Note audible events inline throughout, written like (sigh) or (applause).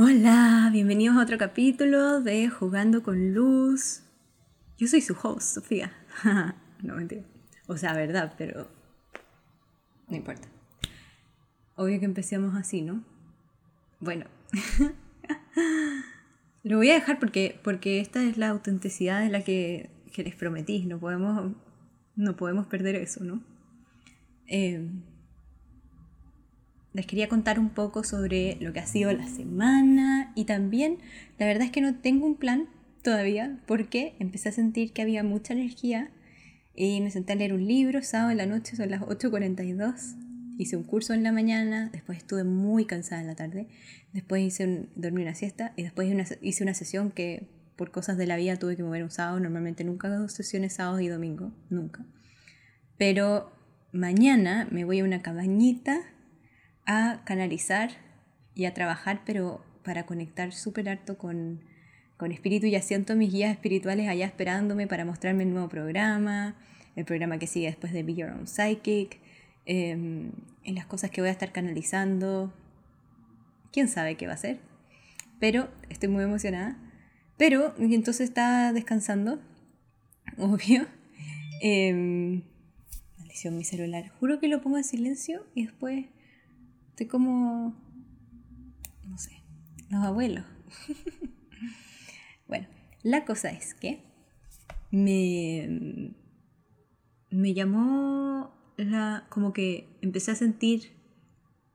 Hola, bienvenidos a otro capítulo de Jugando con Luz. Yo soy su host, Sofía. (laughs) no mentira. O sea, verdad, pero no importa. Obvio que empecemos así, ¿no? Bueno. (laughs) Lo voy a dejar porque, porque esta es la autenticidad de la que, les prometí. No podemos, no podemos perder eso, ¿no? Eh, les quería contar un poco sobre lo que ha sido la semana y también la verdad es que no tengo un plan todavía porque empecé a sentir que había mucha energía y me senté a leer un libro sábado en la noche, son las 8.42. Hice un curso en la mañana, después estuve muy cansada en la tarde, después hice dormí una siesta y después hice una sesión que por cosas de la vida tuve que mover un sábado. Normalmente nunca hago sesiones sábado y domingo, nunca. Pero mañana me voy a una cabañita a canalizar y a trabajar, pero para conectar súper harto con, con espíritu. Ya siento mis guías espirituales allá esperándome para mostrarme el nuevo programa, el programa que sigue después de Be Your Own Psychic, em, en las cosas que voy a estar canalizando. Quién sabe qué va a ser. Pero estoy muy emocionada. Pero entonces está descansando, (laughs) obvio. Maldición, mi celular. Juro que lo pongo en silencio y después Estoy como, no sé, los abuelos. (laughs) bueno, la cosa es que me, me llamó la, como que empecé a sentir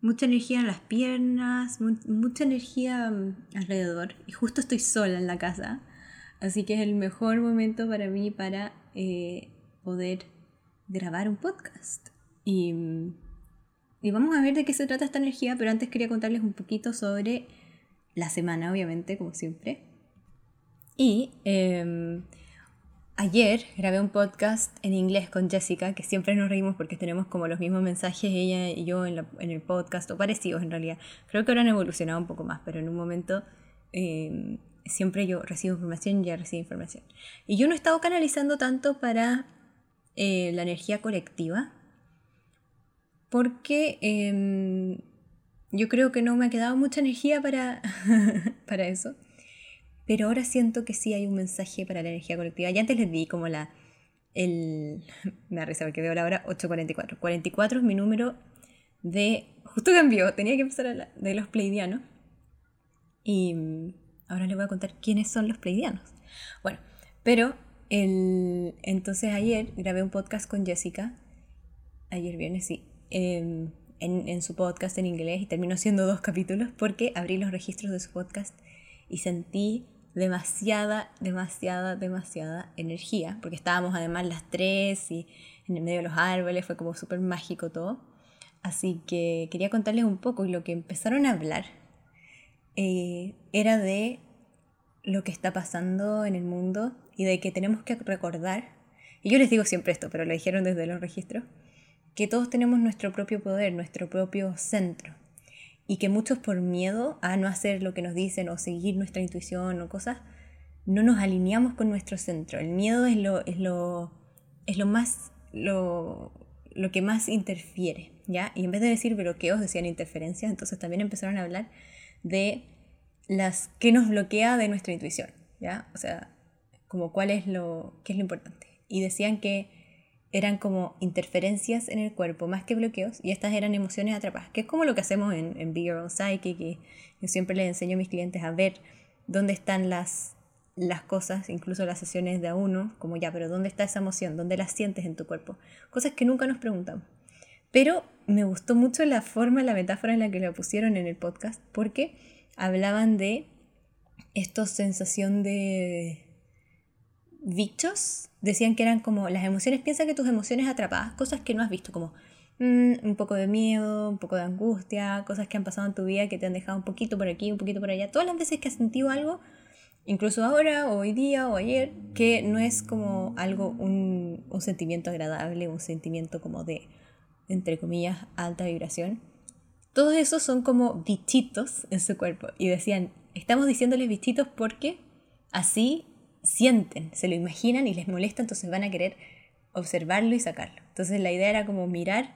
mucha energía en las piernas, mucha energía mm, alrededor. Y justo estoy sola en la casa. Así que es el mejor momento para mí para eh, poder grabar un podcast. Y mm, y vamos a ver de qué se trata esta energía, pero antes quería contarles un poquito sobre la semana, obviamente, como siempre. Y em, ayer grabé un podcast en inglés con Jessica, que siempre nos reímos porque tenemos como los mismos mensajes ella y yo en, el podcast, o parecidos en realidad. Creo que ahora han evolucionado un poco más, pero en un momento em, siempre yo recibo información y ella recibe información. Y yo no he estado canalizando tanto para eh, la energía colectiva, porque em, yo creo que no me ha quedado mucha energía para, (laughs) para eso. Pero ahora siento que sí hay un mensaje para la energía colectiva. Ya antes les di como la... El, (laughs) me da risa porque veo la hora 8.44. 44 es mi número de... Justo cambió, tenía que empezar a de los pleidianos. Y mm, ahora les voy a contar quiénes son los pleidianos. Bueno, pero el, entonces ayer grabé un podcast con Jessica. Ayer viernes, sí. Em, en, su podcast en inglés y terminó siendo dos capítulos porque abrí los registros de su podcast y sentí demasiada, demasiada, demasiada energía, porque estábamos además las tres y en el medio de los árboles, fue como súper mágico todo. Así que quería contarles un poco y lo que empezaron a hablar eh, era de lo que está pasando en el mundo y de que tenemos que recordar, y yo les digo siempre esto, pero lo dijeron desde los registros, que todos tenemos nuestro propio poder, nuestro propio centro. Y que muchos por miedo a no hacer lo que nos dicen o seguir nuestra intuición o cosas, no nos alineamos con nuestro centro. El miedo es lo, es lo, es lo más, lo, lo que más interfiere, ¿ya? Y en vez de decir bloqueos, decían interferencias, entonces también empezaron a hablar de las que nos bloquea de nuestra intuición, ¿ya? O sea, como cuál es lo, qué es lo importante. Y decían que eran como interferencias en el cuerpo más que bloqueos y estas eran emociones atrapadas, que es como lo que hacemos en, en Be Your Own Psychic y yo siempre les enseño a mis clientes a ver dónde están las, las cosas, incluso las sesiones de a uno, como ya, pero ¿dónde está esa emoción? ¿Dónde la sientes en tu cuerpo? Cosas que nunca nos preguntamos. Pero me gustó mucho la forma, la metáfora en la que lo pusieron en el podcast, porque hablaban de esta sensación de bichos decían que eran como las emociones, piensa que tus emociones atrapadas, cosas que no has visto, como mm, un poco de miedo, un poco de angustia, cosas que han pasado en tu vida que te han dejado un poquito por aquí, un poquito por allá. Todas las veces que has sentido algo, incluso ahora, o hoy día, o ayer, que no es como algo, un, un sentimiento agradable, un sentimiento como de, entre comillas, alta vibración. Todos esos son como bichitos en su cuerpo. Y decían, estamos diciéndoles bichitos porque así sienten, se lo imaginan y les molesta, entonces van a querer observarlo y sacarlo. Entonces la idea era como mirar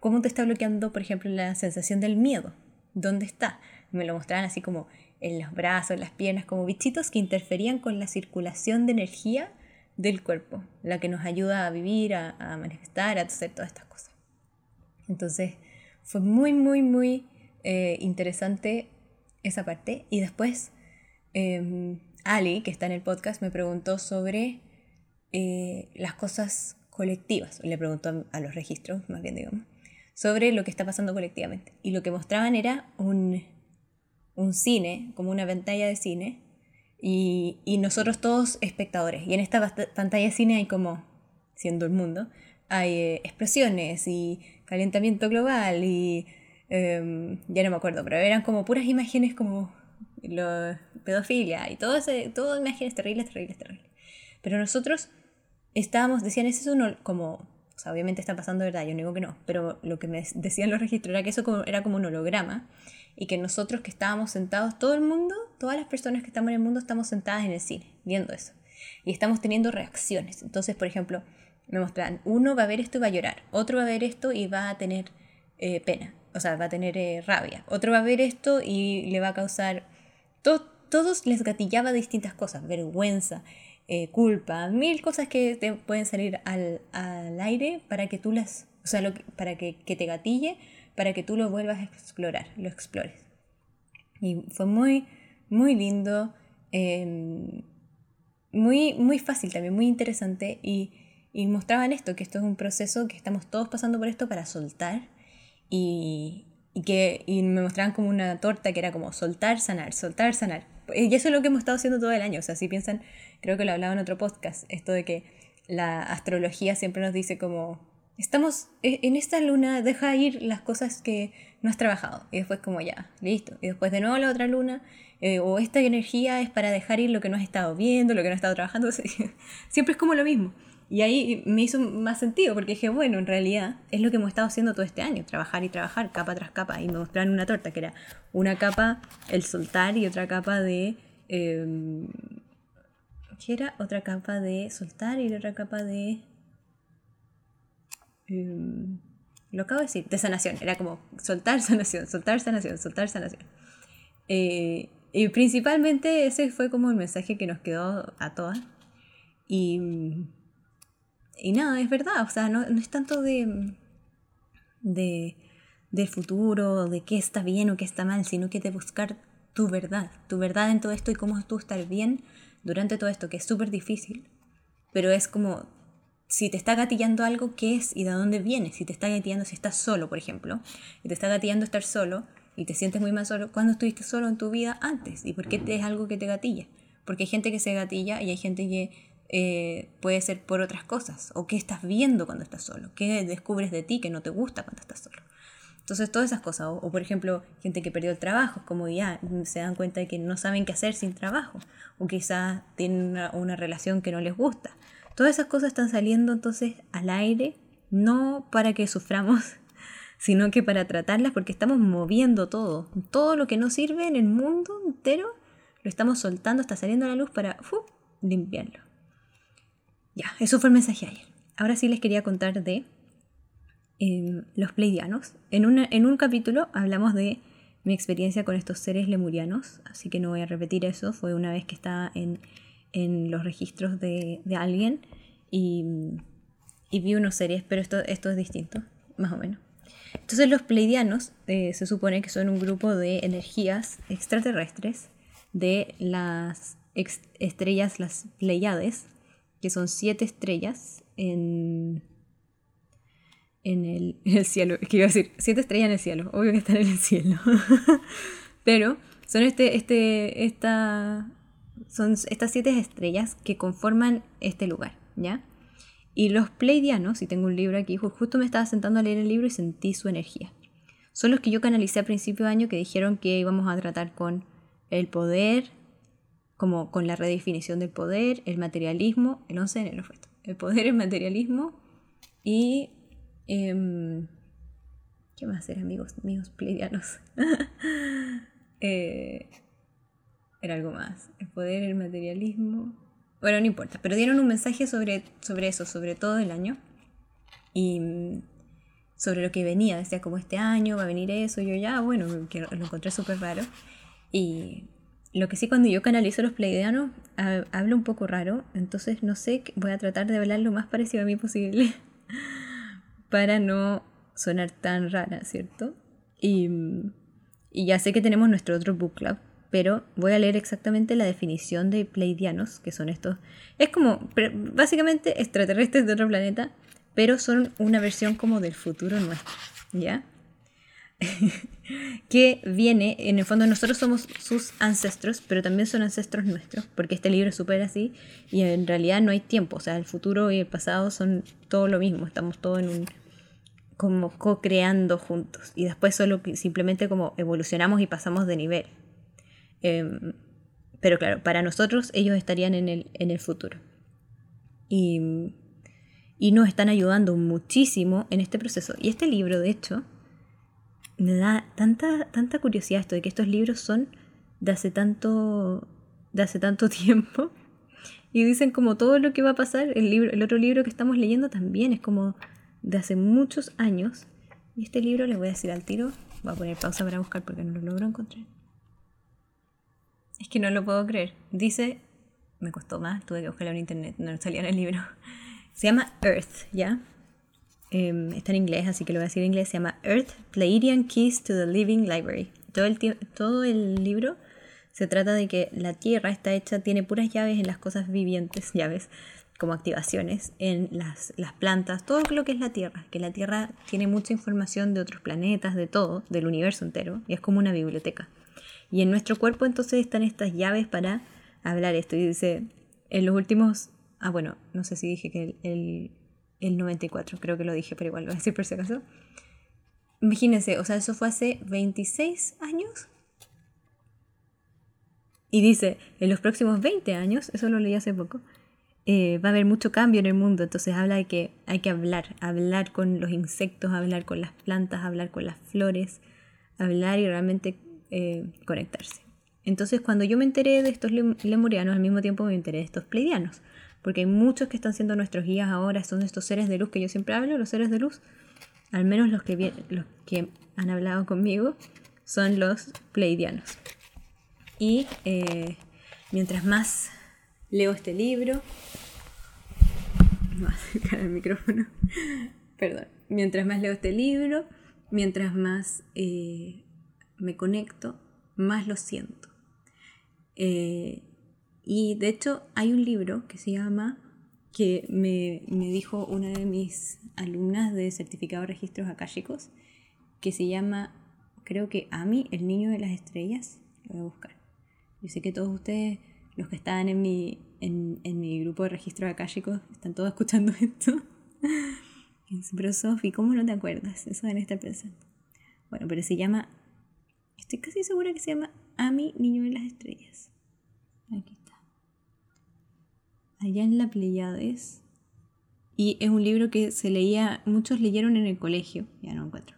cómo te está bloqueando, por ejemplo, la sensación del miedo. ¿Dónde está? Me lo mostraban así como en los brazos, en las piernas, como bichitos que interferían con la circulación de energía del cuerpo, la que nos ayuda a vivir, a, manifestar, a hacer todas estas cosas. Entonces fue muy, muy, muy eh, interesante esa parte. Y después em, Ali, que está en el podcast, me preguntó sobre eh, las cosas colectivas, le preguntó a los registros, más bien digamos, sobre lo que está pasando colectivamente. Y lo que mostraban era un, un cine, como una pantalla de cine, y, y, nosotros todos espectadores. Y en esta pantalla de cine hay como, siendo el mundo, hay eh, explosiones y calentamiento global y em, ya no me acuerdo, pero eran como puras imágenes como lo, pedofilia y todo ese, todo imágenes terribles, terribles, terribles. Pero nosotros estábamos, decían, eso es uno como, o sea, obviamente está pasando verdad, yo no digo que no, pero lo que me (laughs) decían los registros era que eso era como un holograma y que nosotros que estábamos sentados, todo el mundo, todas las personas que estamos en el mundo estamos sentadas en el cine, viendo eso. Y estamos teniendo reacciones. Entonces, por ejemplo, me mostraban, uno va a ver esto y va a llorar, otro va a ver esto y va a tener eh, pena, o sea, va a tener eh, rabia, otro va a ver esto y le va a causar, todos les gatillaba distintas cosas, vergüenza, eh, culpa, mil cosas que te pueden salir al, aire para que tú las, o sea, para que, te gatille, para que tú lo vuelvas a explorar, lo explores. Y fue muy, muy lindo, em, muy, muy fácil también, muy interesante y, y mostraban esto, que esto es un proceso, que estamos todos pasando por esto para soltar y, y que y me mostraban como una torta que era como soltar, sanar, soltar, sanar. Y eso es lo que hemos estado haciendo todo el año. O sea, si piensan, creo que lo hablaba en otro podcast, esto de que la astrología siempre nos dice como, estamos e, en esta luna, deja ir las cosas que no has trabajado. Y después como ya, listo. Y después de nuevo la otra luna, eh, o esta energía es para dejar ir lo que no has estado viendo, lo que no has estado trabajando. (laughs) siempre es como lo mismo. Y ahí me hizo más sentido, porque dije, bueno, en realidad es lo que hemos estado haciendo todo este año, trabajar y trabajar, capa tras capa. Y me mostraron una torta, que era una capa el soltar y otra capa de... Eh, ¿Qué era? Otra capa de soltar y otra capa de... Em, lo acabo de decir, de sanación. Era como soltar, (laughs) sanación, soltar, sanación, soltar, sanación. Eh, y principalmente ese fue como el mensaje que nos quedó a todas. Y y nada, es verdad, o sea, no, es tanto de, de, del futuro, de qué está bien o qué está mal, sino que de buscar tu verdad, tu verdad en todo esto y cómo tú estar bien durante todo esto, que es súper difícil, pero es como si te está gatillando algo, ¿qué es y de dónde viene? Si te está gatillando, si estás solo, por ejemplo, y te está gatillando estar solo y te sientes muy mal solo, ¿cuándo estuviste solo en tu vida antes? ¿Y por qué es algo que te gatilla? Porque hay gente que se gatilla y hay gente que eh, puede ser por otras cosas, o qué estás viendo cuando estás solo, qué descubres de ti que no te gusta cuando estás solo. Entonces, todas esas cosas, o, por ejemplo, gente que perdió el trabajo, como ya se dan cuenta de que no saben qué hacer sin trabajo, o quizás tienen una, relación que no les gusta. Todas esas cosas están saliendo entonces al aire, no para que suframos, (laughs) sino que para tratarlas porque estamos moviendo todo. Todo lo que no sirve en el mundo entero lo estamos soltando, está saliendo a la luz para limpiarlo. Ya, eso fue el mensaje ayer. Ahora sí les quería contar de em, los pleidianos. En, en un capítulo hablamos de mi experiencia con estos seres lemurianos, así que no voy a repetir eso. Fue una vez que estaba en, los registros de, alguien y, vi unos seres, pero esto, esto es distinto, más o menos. Entonces los pleidianos eh, se supone que son un grupo de energías extraterrestres de las estrellas, las Pleiades, que son siete estrellas en, en, el, (laughs) el cielo. Es que iba a decir, siete estrellas en el cielo, obvio que están en el cielo. (laughs) Pero son, este, este, esta, son estas siete estrellas que conforman este lugar, ¿ya? Y los pleidianos, y tengo un libro aquí, justo me estaba sentando a leer el libro y sentí su energía. Son los que yo canalicé a principio de año que dijeron que íbamos a tratar con el poder, como con la redefinición del poder, el materialismo, el 11 de enero fue esto, el poder, el materialismo y... Em, ¿Qué más era, amigos míos pleidianos? (laughs) Eh, era algo más. El poder, el materialismo. Bueno, no importa, pero dieron un mensaje sobre, sobre eso, sobre todo el año. Y mm, sobre lo que venía. Decía, como este año va a venir eso. Y yo ya, bueno, lo encontré súper raro. Y lo que sí cuando yo canalizo los pleidianos hablo un poco raro, entonces no sé, voy a tratar de hablar lo más parecido a mí posible (laughs) para no sonar tan rara, ¿cierto? Y, ya sé que tenemos nuestro otro book club, pero voy a leer exactamente la definición de pleidianos, que son estos. Es como básicamente extraterrestres de otro planeta, pero son una versión como del futuro nuestro, ¿ya? (laughs) que viene, en el fondo nosotros somos sus ancestros, pero también son ancestros nuestros, porque este libro es súper así y en realidad no hay tiempo, o sea, el futuro y el pasado son todo lo mismo, estamos todos en un como co-creando juntos y después solo simplemente como evolucionamos y pasamos de nivel. Em, pero claro, para nosotros ellos estarían en el, en el futuro. Y, y nos están ayudando muchísimo en este proceso. Y este libro, de hecho, me da tanta, tanta curiosidad esto de que estos libros son de hace tanto, de hace tanto (laughs) tiempo. Y dicen como todo lo que va a pasar. El, libro, el otro libro que estamos leyendo también es como de hace muchos años. Y este libro les voy a decir al tiro. Voy a poner pausa para buscar porque no lo logro encontrar. Es que no lo puedo creer. Dice, me costó más, tuve que buscarlo en internet, no salía en el libro. (laughs) Se llama Earth, ¿ya? Em, está en inglés, así que lo voy a decir en inglés. Se llama Earth, Pleiadian Keys to the Living Library. Todo el, todo el libro se trata de que la Tierra está hecha, tiene puras llaves en las cosas vivientes, (laughs) llaves como activaciones en las, las, plantas, todo lo que es la Tierra, que la Tierra tiene mucha información de otros planetas, de todo, del universo entero, y es como una biblioteca. Y en nuestro cuerpo entonces están estas llaves para hablar esto. Y dice, en los últimos, ah bueno, no sé si dije que el, 94, creo que lo dije, pero igual lo voy a decir por si acaso. Imagínense, o sea, eso fue hace 26 años. Y dice, en los próximos 20 años, eso lo leí hace poco, eh, va a haber mucho cambio en el mundo. Entonces habla de que hay que hablar, hablar con los insectos, hablar con las plantas, hablar con las flores, hablar y realmente eh, conectarse. Entonces, cuando yo me enteré de estos lemurianos, al mismo tiempo me enteré de estos pleidianos, porque hay muchos que están siendo nuestros guías ahora, son estos seres de luz que yo siempre hablo, los seres de luz, al menos los que, los que han hablado conmigo, son los pleidianos. Y eh, mientras más leo este libro, (laughs) no acercar el micrófono, (laughs) perdón, mientras más leo este libro, mientras más eh, me conecto, más lo siento. Eh, y de hecho hay un libro que se llama, que me, dijo una de mis alumnas de certificado de registros akáshicos, que se llama, creo que Ami, el niño de las estrellas. Lo voy a buscar. Yo sé que todos ustedes, los que están en mi, en, mi grupo de registros akáshicos, están todos (laughs) escuchando esto. Pero Sofi, ¿cómo no te acuerdas? Eso en estar pensando. Bueno, pero se llama Estoy casi segura que se llama Ami, Niño de las Estrellas. Aquí. Allá en la Pleiades. Y es un libro que se leía, muchos leyeron en el colegio, ya no encuentro.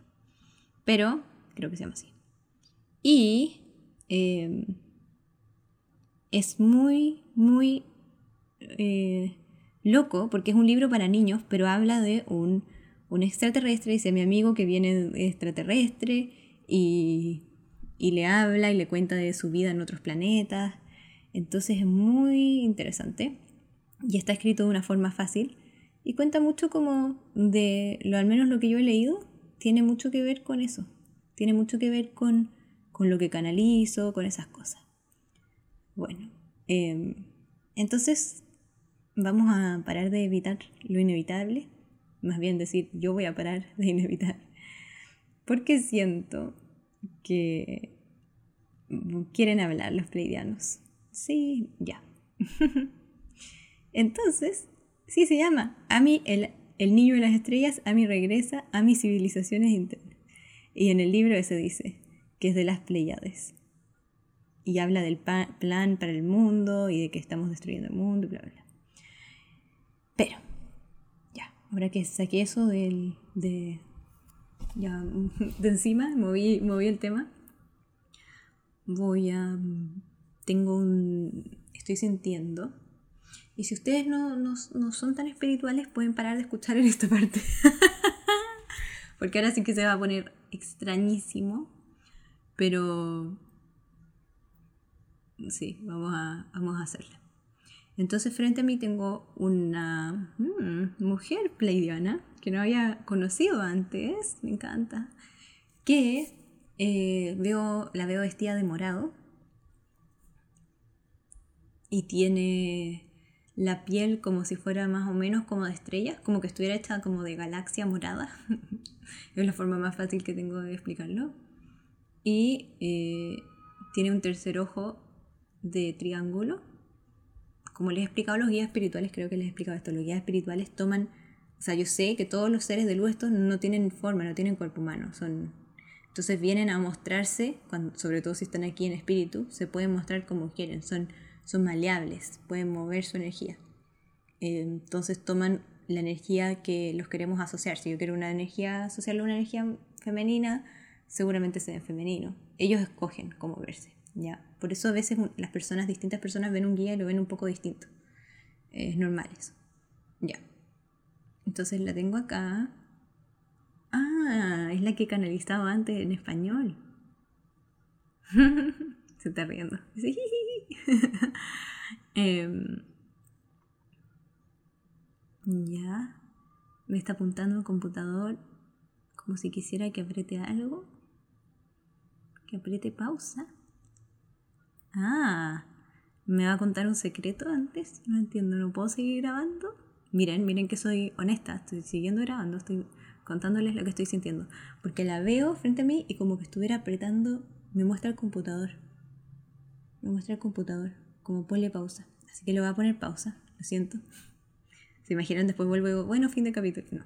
Pero creo que se llama así. Y em, es muy, muy eh, loco porque es un libro para niños, pero habla de un, un extraterrestre, dice mi amigo que viene extraterrestre y y le habla y le cuenta de su vida en otros planetas. Entonces es muy interesante y está escrito de una forma fácil y cuenta mucho como de, lo al menos lo que yo he leído, tiene mucho que ver con eso, tiene mucho que ver con, con lo que canalizo, con esas cosas. Bueno, em, entonces vamos a parar de evitar lo inevitable, más bien decir yo voy a parar de inevitar, porque siento que quieren hablar los pleidianos. Sí, ya. (laughs) Entonces, sí se llama Ami, el, el niño de las estrellas, Ami regresa a mis civilizaciones internas. Y en el libro ese dice que es de las Pleiades. Y habla del plan para el mundo y de que estamos destruyendo el mundo bla, bla, bla. Pero, ya, ahora que saqué eso de, ya (laughs) de encima, moví, moví el tema. Voy a... Tengo un... Estoy sintiendo. Y si ustedes no, no, no son tan espirituales, pueden parar de escuchar en esta parte. (laughs) Porque ahora sí que se va a poner extrañísimo. Pero Sí, vamos a, vamos a hacerla. Entonces frente a mí tengo una mm, mujer pleidiana que no había conocido antes, me encanta, que eh, veo, la veo vestida de morado y tiene la piel como si fuera más o menos como de estrellas, como que estuviera hecha como de galaxia morada. (laughs) es la forma más fácil que tengo de explicarlo. Y eh, tiene un tercer ojo de triángulo. Como les he explicado los guías espirituales, creo que les he explicado esto, los guías espirituales toman, o sea, yo sé que todos los seres de luz no tienen forma, no tienen cuerpo humano, son entonces vienen a mostrarse, cuando, sobre todo si están aquí en espíritu, se pueden mostrar como quieren, son son maleables, pueden mover su energía. Eh, entonces toman la energía que los queremos asociar. Si yo quiero una energía, asociarle una energía femenina, seguramente se ven femenino. Ellos escogen cómo verse. ¿ya? Por eso a veces las personas, distintas personas ven un guía y lo ven un poco distinto. Es normal eso. Ya. Entonces la tengo acá. Ah, es la que canalizaba antes en español. (laughs) se está riendo. (laughs) Em, ya. Me está apuntando el computador como si quisiera que apriete algo. Que apriete pausa. Ah, ¿me va a contar un secreto antes? No entiendo, ¿no puedo seguir grabando? Miren, miren que soy honesta, estoy siguiendo grabando, estoy contándoles lo que estoy sintiendo. Porque la veo frente a mí y como que estuviera apretando, me muestra el computador me muestra el computador, como ponle pausa. Así que le voy a poner pausa, lo siento. (laughs) Se imaginan, después vuelvo y digo, bueno, fin de capítulo. No.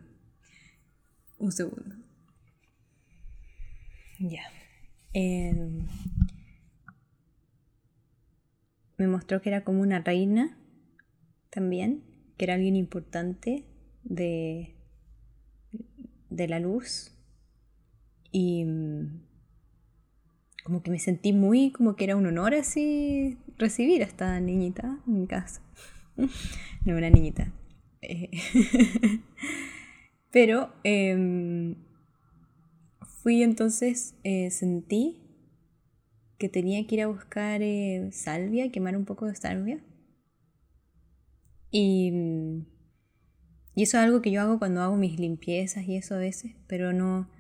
Un segundo. Ya. Em, me mostró que era como una reina también, que era alguien importante de, de la luz. Y como que me sentí muy como que era un honor así recibir a esta niñita en mi casa. (laughs) no, una niñita. Eh, (laughs) pero em, fui entonces, eh, sentí que tenía que ir a buscar eh, salvia, quemar un poco de salvia. Y, y eso es algo que yo hago cuando hago mis limpiezas y eso a veces, pero no,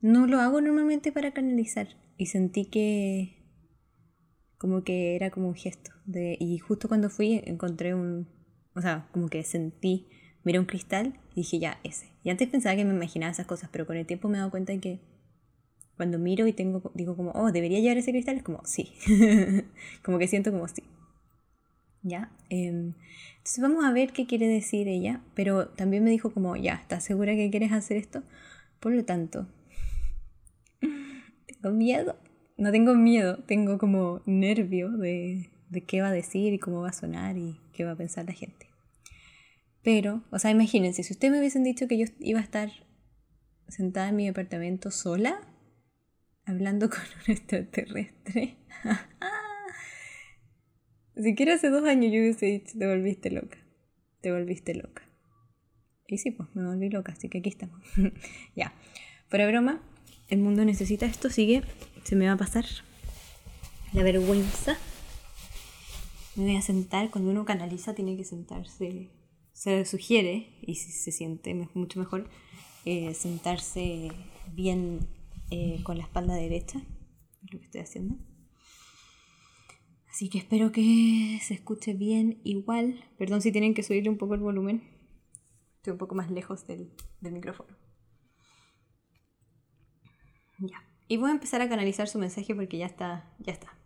no lo hago normalmente para canalizar y sentí que como que era como un gesto. De, y justo cuando fui encontré un, o sea, como que sentí, miré un cristal y dije, ya, ese. Y antes pensaba que me imaginaba esas cosas, pero con el tiempo me he dado cuenta de que cuando miro y tengo, digo como, oh, ¿debería llevar ese cristal? Es como, sí. (laughs) como que siento como sí. ¿Ya? Em, entonces vamos a ver qué quiere decir ella, pero también me dijo como, ya, ¿estás segura que quieres hacer esto? Por lo tanto, miedo. No tengo miedo, tengo como nervio de, de qué va a decir y cómo va a sonar y qué va a pensar la gente. Pero, o sea, imagínense, si ustedes me hubiesen dicho que yo iba a estar sentada en mi departamento sola, hablando (laughs) con un extraterrestre. (laughs) Siquiera hace dos años yo hubiese dicho, te volviste loca, te volviste loca. Y sí, pues me volví loca, así que aquí estamos. (laughs) ya, fuera broma, el mundo necesita esto, sigue, se me va a pasar la vergüenza. Me voy a sentar, cuando uno canaliza tiene que sentarse, se sugiere, y si se siente mucho mejor, eh, sentarse bien eh, con la espalda derecha, es lo que estoy haciendo. Así que espero que se escuche bien igual. Perdón si tienen que subirle un poco el volumen. Estoy un poco más lejos del micrófono. Ya. Y voy a empezar a canalizar su mensaje porque ya está, ya está.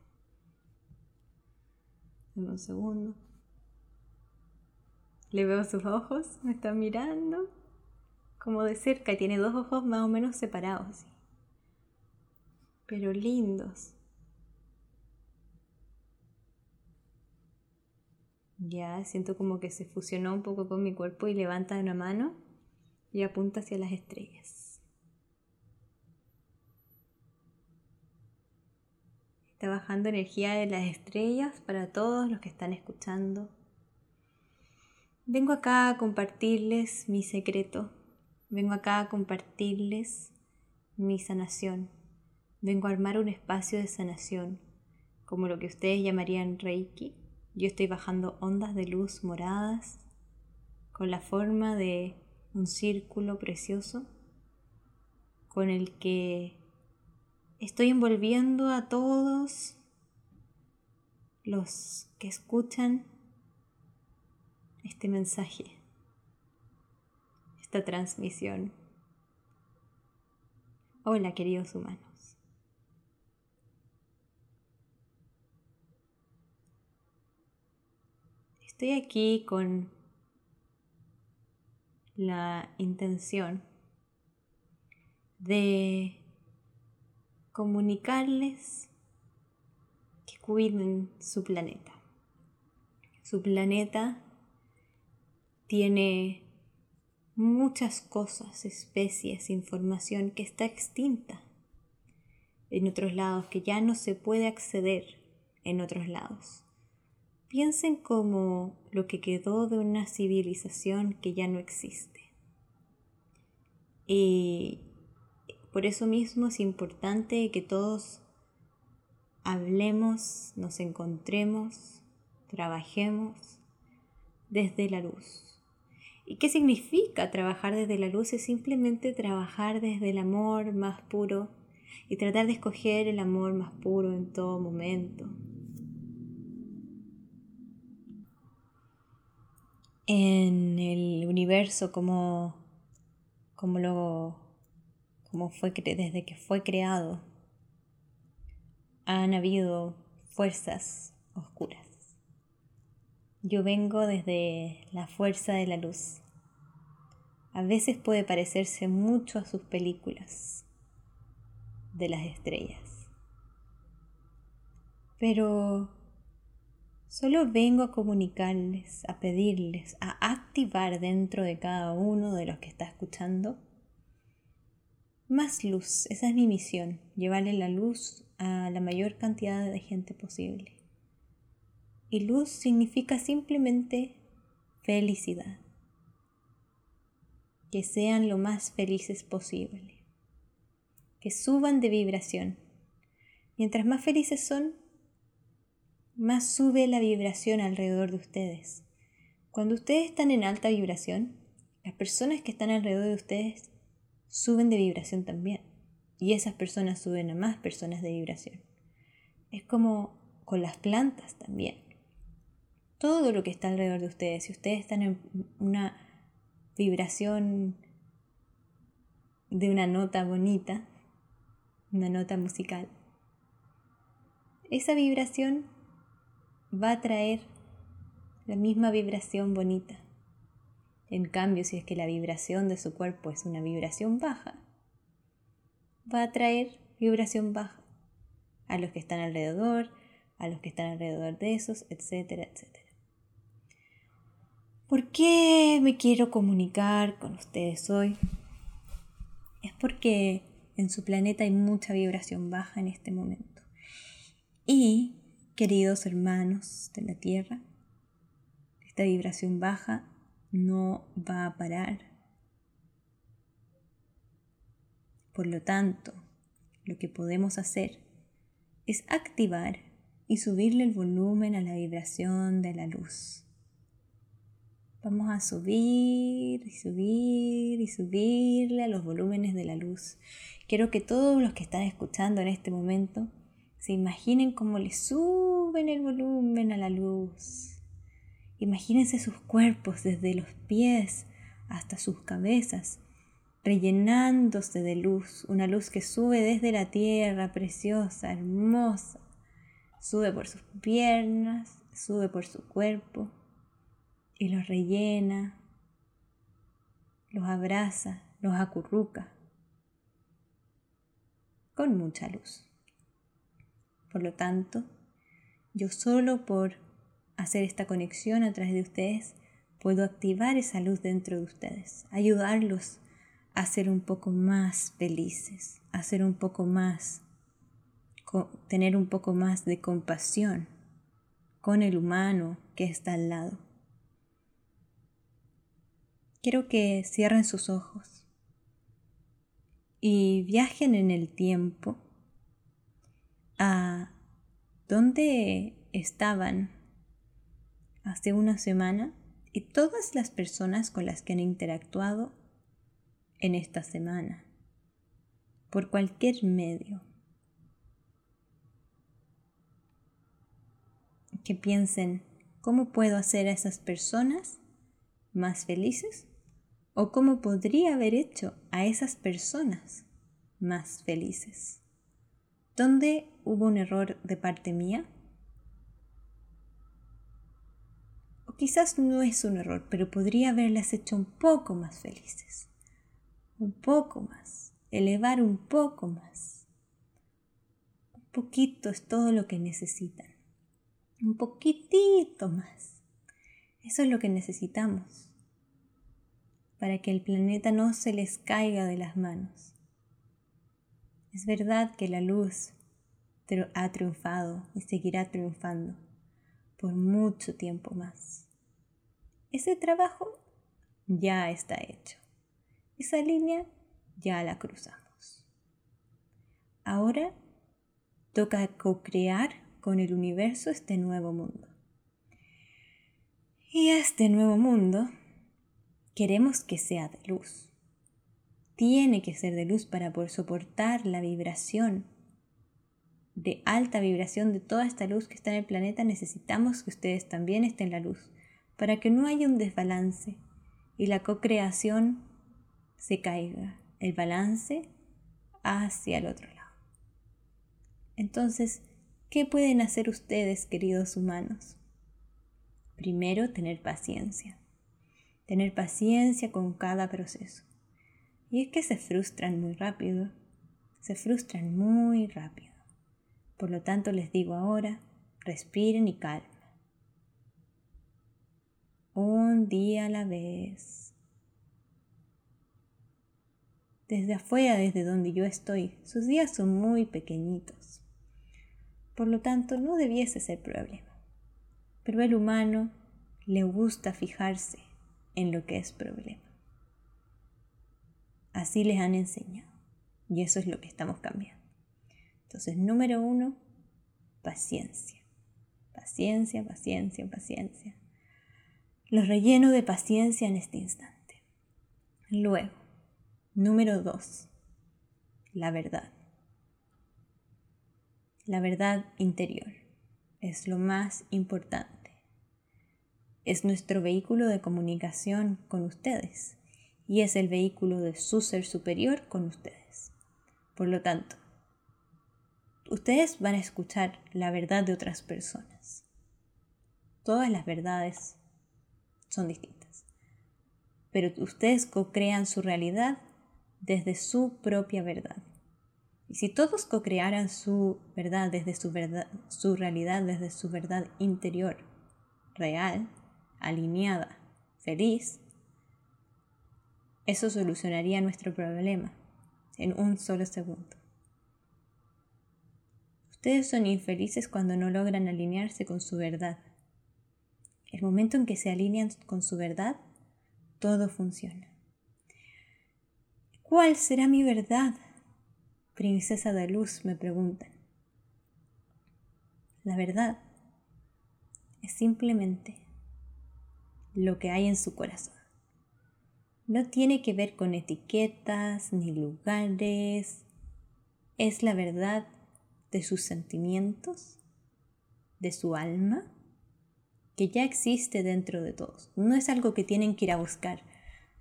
Un segundo. Le veo sus ojos, me está mirando como de cerca y tiene dos ojos más o menos separados, pero lindos. Ya, siento como que se fusionó un poco con mi cuerpo y levanta una mano y apunta hacia las estrellas. Está bajando energía de las estrellas para todos los que están escuchando. Vengo acá a compartirles mi secreto. Vengo acá a compartirles mi sanación. Vengo a armar un espacio de sanación como lo que ustedes llamarían Reiki. Yo estoy bajando ondas de luz moradas con la forma de un círculo precioso con el que estoy envolviendo a todos los que escuchan este mensaje, esta transmisión. Hola queridos humanos. Estoy aquí con la intención de comunicarles que cuiden su planeta. Su planeta tiene muchas cosas, especies, información que está extinta en otros lados, que ya no se puede acceder en otros lados. Piensen como lo que quedó de una civilización que ya no existe. Y por eso mismo es importante que todos hablemos, nos encontremos, trabajemos desde la luz. ¿Y qué significa trabajar desde la luz? Es simplemente trabajar desde el amor más puro y tratar de escoger el amor más puro en todo momento, en el universo como, como lo desde que fue creado han habido fuerzas oscuras. Yo vengo desde la fuerza de la luz. A veces puede parecerse mucho a sus películas de las estrellas. Pero Solo vengo a comunicarles, a pedirles, a activar dentro de cada uno de los que está escuchando más luz. Esa es mi misión, llevarle la luz a la mayor cantidad de gente posible. Y luz significa simplemente felicidad. Que sean lo más felices posible. Que suban de vibración. Mientras más felices son, más sube la vibración alrededor de ustedes. Cuando ustedes están en alta vibración, las personas que están alrededor de ustedes suben de vibración también. Y esas personas suben a más personas de vibración. Es como con las plantas también. Todo lo que está alrededor de ustedes, si ustedes están en una vibración de una nota bonita, una nota musical, esa vibración va a traer la misma vibración bonita. En cambio, si es que la vibración de su cuerpo es una vibración baja, va a traer vibración baja a los que están alrededor, a los que están alrededor de esos, etcétera, etcétera. ¿Por qué me quiero comunicar con ustedes hoy? Es porque en su planeta hay mucha vibración baja en este momento. Y Queridos hermanos de la tierra, esta vibración baja no va a parar. Por lo tanto, lo que podemos hacer es activar y subirle el volumen a la vibración de la luz. Vamos a subir y subir y subirle a los volúmenes de la luz. Quiero que todos los que están escuchando en este momento se imaginen cómo le suben el volumen a la luz. Imagínense sus cuerpos desde los pies hasta sus cabezas, rellenándose de luz, una luz que sube desde la tierra, preciosa, hermosa. Sube por sus piernas, sube por su cuerpo y los rellena, los abraza, los acurruca con mucha luz. Por lo tanto, yo solo por hacer esta conexión a través de ustedes puedo activar esa luz dentro de ustedes, ayudarlos a ser un poco más felices, a ser un poco más, tener un poco más de compasión con el humano que está al lado. Quiero que cierren sus ojos y viajen en el tiempo a dónde estaban hace una semana y todas las personas con las que han interactuado en esta semana, por cualquier medio. Que piensen, ¿cómo puedo hacer a esas personas más felices? ¿O cómo podría haber hecho a esas personas más felices? ¿Dónde hubo un error de parte mía? Quizás no es un error, pero podría haberlas hecho un poco más felices. Un poco más. Elevar un poco más. Un poquito es todo lo que necesitan. Un poquitito más. Eso es lo que necesitamos para que el planeta no se les caiga de las manos. Es verdad que la luz ha triunfado y seguirá triunfando por mucho tiempo más. Ese trabajo ya está hecho. Esa línea ya la cruzamos. Ahora toca co-crear con el universo este nuevo mundo. Y este nuevo mundo queremos que sea de luz tiene que ser de luz para poder soportar la vibración de alta vibración de toda esta luz que está en el planeta, necesitamos que ustedes también estén en la luz, para que no haya un desbalance y la co-creación se caiga, el balance hacia el otro lado. Entonces, ¿qué pueden hacer ustedes, queridos humanos? Primero, tener paciencia. Tener paciencia con cada proceso. Y es que se frustran muy rápido, se frustran muy rápido. Por lo tanto, les digo ahora, respiren y calma. Un día a la vez. Desde afuera, desde donde yo estoy, sus días son muy pequeñitos. Por lo tanto, no debiese ser problema. Pero el humano le gusta fijarse en lo que es problema. Así les han enseñado. Y eso es lo que estamos cambiando. Entonces, número uno, paciencia. Paciencia, paciencia, paciencia. Los relleno de paciencia en este instante. Luego, número dos, la verdad. La verdad interior es lo más importante. Es nuestro vehículo de comunicación con ustedes y es el vehículo de su ser superior con ustedes. Por lo tanto, ustedes van a escuchar la verdad de otras personas. Todas las verdades son distintas, pero ustedes co-crean su realidad desde su propia verdad. Y si todos co-crearan su verdad desde su verdad, su realidad desde su verdad interior, real, alineada, feliz, eso solucionaría nuestro problema en un solo segundo. Ustedes son infelices cuando no logran alinearse con su verdad. El momento en que se alinean con su verdad, todo funciona. ¿Cuál será mi verdad? Princesa de luz, me preguntan. La verdad es simplemente lo que hay en su corazón. No tiene que ver con etiquetas ni lugares. Es la verdad de sus sentimientos, de su alma, que ya existe dentro de todos. No es algo que tienen que ir a buscar.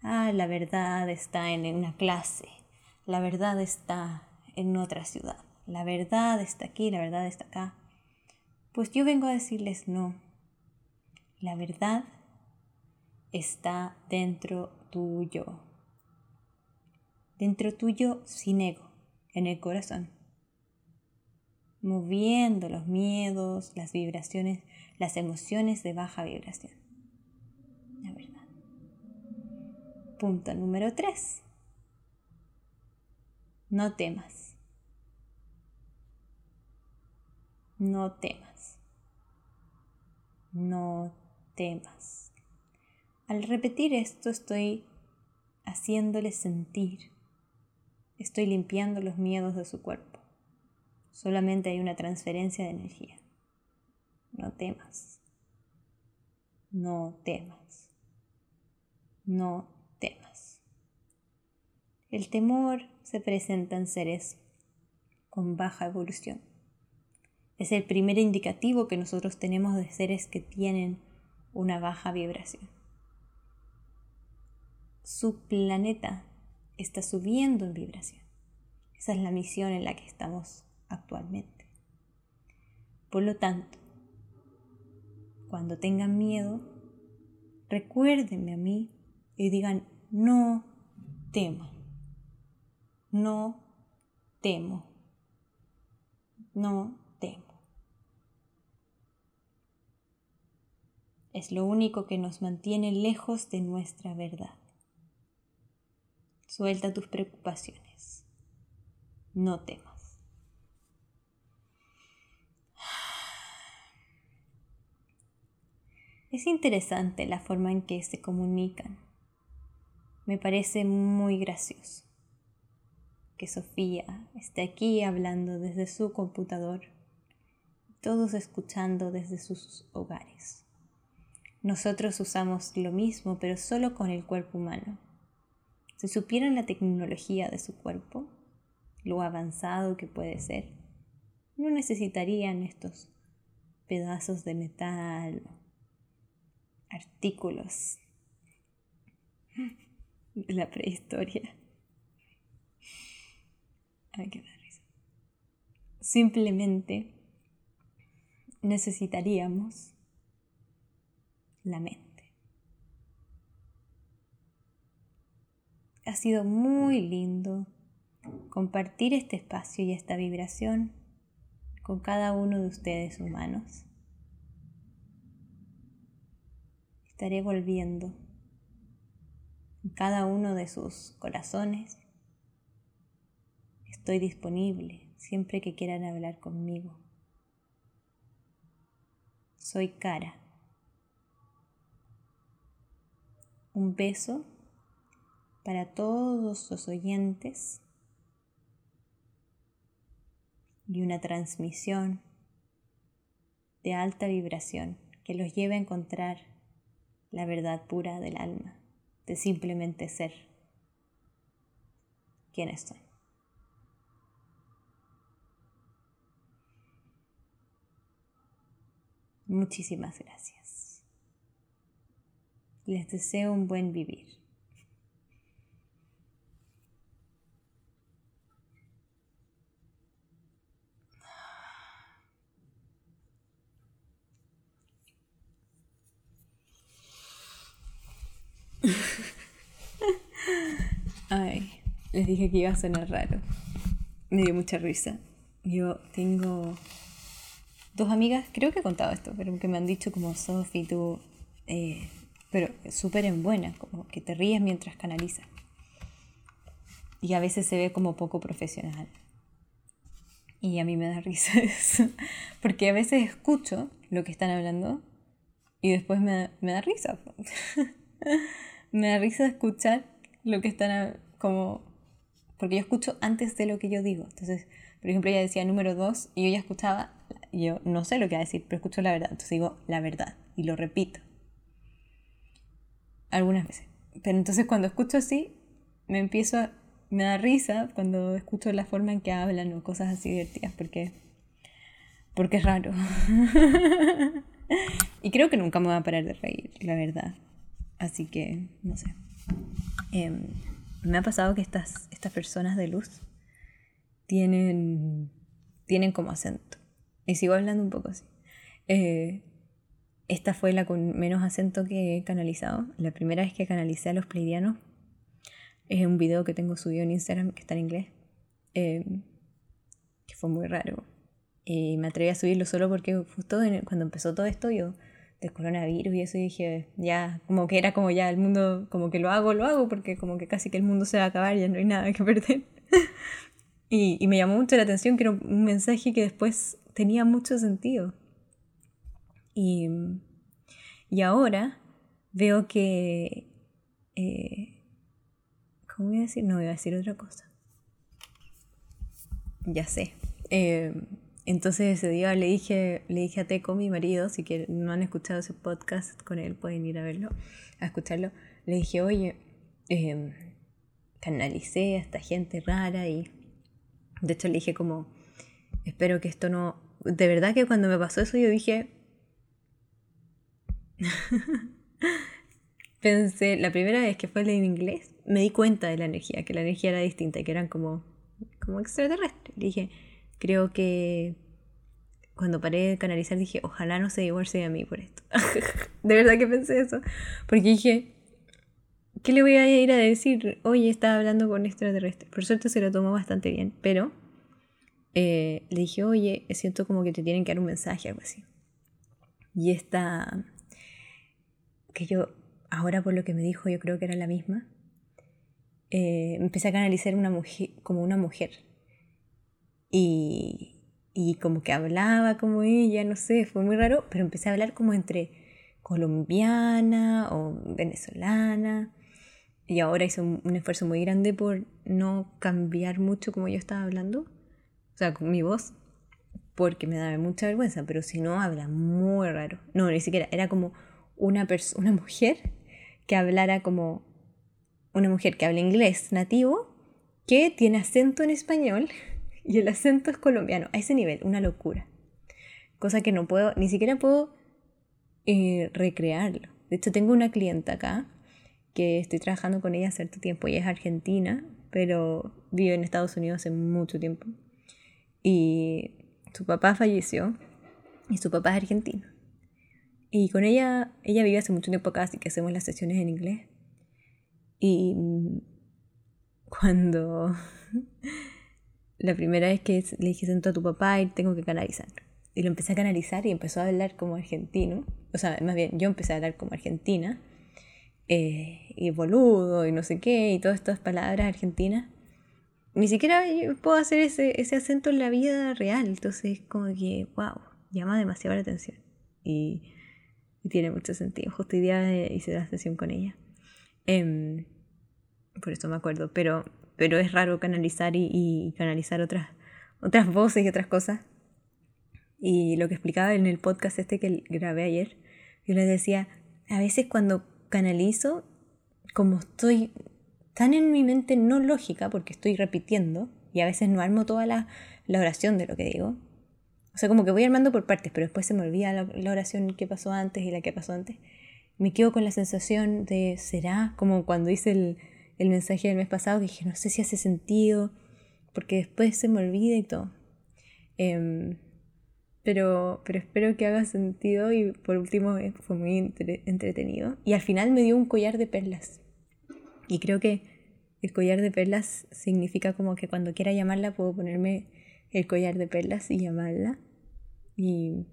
Ah, la verdad está en una clase. La verdad está en otra ciudad. La verdad está aquí, la verdad está acá. Pues yo vengo a decirles no. La verdad está dentro tuyo. Dentro tuyo sin ego, en el corazón. Moviendo los miedos, las vibraciones, las emociones de baja vibración. La verdad. Punto número 3. No temas. No temas. No temas. Al repetir esto estoy haciéndole sentir, estoy limpiando los miedos de su cuerpo. Solamente hay una transferencia de energía. Temas. No temas. No temas. El temor se presenta en seres con baja evolución. Es el primer indicativo que nosotros tenemos de seres que tienen una baja vibración. Su planeta está subiendo en vibración. Esa es la misión en la que estamos actualmente. Por lo tanto, cuando tengan miedo, recuérdenme a mí y digan, no temo, no temo, no temo. Es lo único que nos mantiene lejos de nuestra verdad. Suelta tus preocupaciones. No temas. Es interesante la forma en que se comunican. Me parece muy gracioso que Sofía esté aquí hablando desde su computador, todos escuchando desde sus hogares. Nosotros usamos lo mismo, pero solo con el cuerpo humano. Si supieran la tecnología de su cuerpo, lo avanzado que puede ser, no necesitarían estos pedazos de metal, artículos de la prehistoria. Ay, qué risa. Simplemente necesitaríamos la mente. Ha sido muy lindo compartir este espacio y esta vibración con cada uno de ustedes humanos. Estaré volviendo en cada uno de sus corazones. Estoy disponible siempre que quieran hablar conmigo. Soy cara. Un beso para todos los oyentes y una transmisión de alta vibración que los lleve a encontrar la verdad pura del alma, de simplemente ser quienes son. Muchísimas gracias. Les deseo un buen vivir. Ay, dije que iba a sonar raro. Me dio mucha risa. Yo tengo dos amigas, creo que he contado esto, pero que me han dicho como Sophie, tú, eh, pero súper en buena, como que te ríes mientras canalizas. Y a veces se ve como poco profesional. Y a mí me da (laughs) risa eso, porque a veces escucho lo que están hablando y después me, me da risa. (laughs) me da risa escuchar lo que están como... Porque yo escucho antes de lo que yo digo. Entonces, por ejemplo, ella decía número dos y yo ya escuchaba, yo no sé lo que va a decir, pero escucho la verdad. Entonces digo la verdad y lo repito. Algunas veces. Pero entonces cuando escucho así, me empiezo a... Me da risa cuando escucho la forma en que hablan o cosas así divertidas, porque... Porque es raro. (laughs) y creo que nunca me voy a parar de reír, la verdad. Así que, no sé. Em, me ha pasado que estas, estas personas de luz tienen, tienen como acento. Y sigo hablando un poco así. Eh, esta fue la con menos acento que he canalizado. La primera vez que canalicé a los pleidianos es un video que tengo subido en Instagram que está en inglés. Em, que fue muy raro. Y me atreví a subirlo solo porque justo cuando empezó todo esto yo del coronavirus y eso dije, ya, como que era como ya el mundo, como que lo hago, lo hago, porque como que casi que el mundo se va a acabar, ya no hay nada que perder. (laughs) y, y, me llamó mucho la atención que era un mensaje que después tenía mucho sentido. Y, y ahora veo que... Eh, ¿Cómo voy a decir? No, voy a decir otra cosa. Ya sé. Eh, entonces ese día le dije, le dije a Teco, mi marido, si que no han escuchado ese podcast con él, pueden ir a verlo, a escucharlo. Le dije, oye, eh, canalicé a esta gente rara y de hecho le dije como, espero que esto no... De verdad que cuando me pasó eso yo dije... (laughs) Pensé, la primera vez que fue en inglés, me di cuenta de la energía, que la energía era distinta, que eran como, como extraterrestres. Le dije, creo que cuando paré de canalizar dije, ojalá no se divorcie a mí por esto. (laughs) de verdad que pensé eso. Porque dije, ¿qué le voy a ir a decir? Oye, estaba hablando con extraterrestre. Por suerte se lo tomó bastante bien, pero eh, le dije, oye, siento como que te tienen que dar un mensaje, algo así. Y esta, que yo, ahora por lo que me dijo, yo creo que era la misma, eh, empecé a canalizar una mujer, como una mujer y, y como que hablaba como ella, no sé, fue muy raro, pero empecé a hablar como entre colombiana o venezolana. Y ahora hice un, esfuerzo muy grande por no cambiar mucho como yo estaba hablando, o sea, con mi voz, porque me daba mucha vergüenza, pero si no, habla muy raro. No, ni siquiera, era como una, una mujer que hablara como una mujer que habla inglés nativo, que tiene acento en español y el acento es colombiano, a ese nivel, una locura. Cosa que no puedo, ni siquiera puedo eh, recrearlo. De hecho, tengo una clienta acá que estoy trabajando con ella cierto tiempo. Ella es argentina, pero vive en Estados Unidos hace mucho tiempo. Y su papá falleció y su papá es argentino. Y con ella, ella vive hace mucho tiempo acá, así que hacemos las sesiones en inglés. Y cuando (laughs) la primera vez que le dije sento a tu papá y tengo que canalizar. Y lo empecé a canalizar y empezó a hablar como argentino. O sea, más bien, yo empecé a hablar como argentina. Eh, y boludo y no sé qué, y todas estas palabras argentinas. Ni siquiera puedo hacer ese, ese acento en la vida real. Entonces, como que, wow, llama demasiado la atención. Y, tiene mucho sentido. Justo hoy día hice la sesión con ella. Em, por eso me acuerdo. Pero pero es raro canalizar y, canalizar otras, otras voces y otras cosas. Y lo que explicaba en el podcast este que grabé ayer, yo les decía, a veces cuando canalizo, como estoy tan en mi mente no lógica, porque estoy repitiendo, y a veces no armo toda la, oración de lo que digo, o sea, como que voy armando por partes, pero después se me olvida la, la, oración que pasó antes y la que pasó antes. Me quedo con la sensación de, ¿será? Como cuando hice el, el mensaje del mes pasado, que dije, no sé si hace sentido, porque después se me olvida y todo. Em, pero, pero espero que haga sentido y por último eh, fue muy entretenido. Y al final me dio un collar de perlas. Y creo que el collar de perlas significa como que cuando quiera llamarla puedo ponerme el collar de perlas y llamarla. Y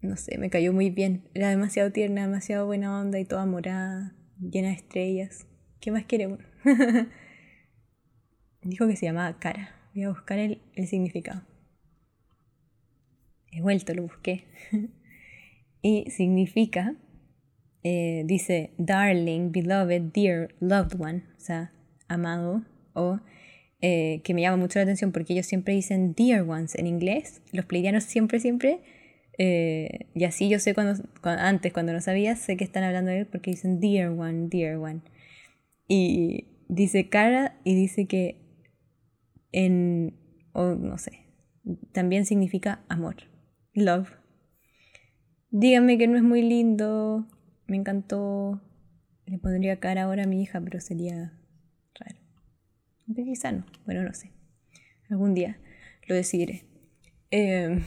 no sé, me cayó muy bien. Era demasiado tierna, demasiado buena onda y toda morada llena de estrellas. ¿Qué más quiere uno? (laughs) Dijo que se llamaba cara. Voy a buscar el, significado. He vuelto, lo busqué. (laughs) y significa, eh, dice, darling, beloved, dear, loved one, o sea, amado, o eh, que me llama mucho la atención porque ellos siempre dicen dear ones en inglés. Los pleidianos siempre, siempre eh, y así yo sé cuando, antes, cuando no sabía, sé que están hablando de él porque dicen Dear One, Dear One. Y dice cara y dice que en, o no sé, también significa amor, love. Díganme que no es muy lindo, me encantó. Le pondría cara ahora a mi hija, pero sería raro. Aunque quizá no, bueno, no sé. Algún día lo decidiré. Eh,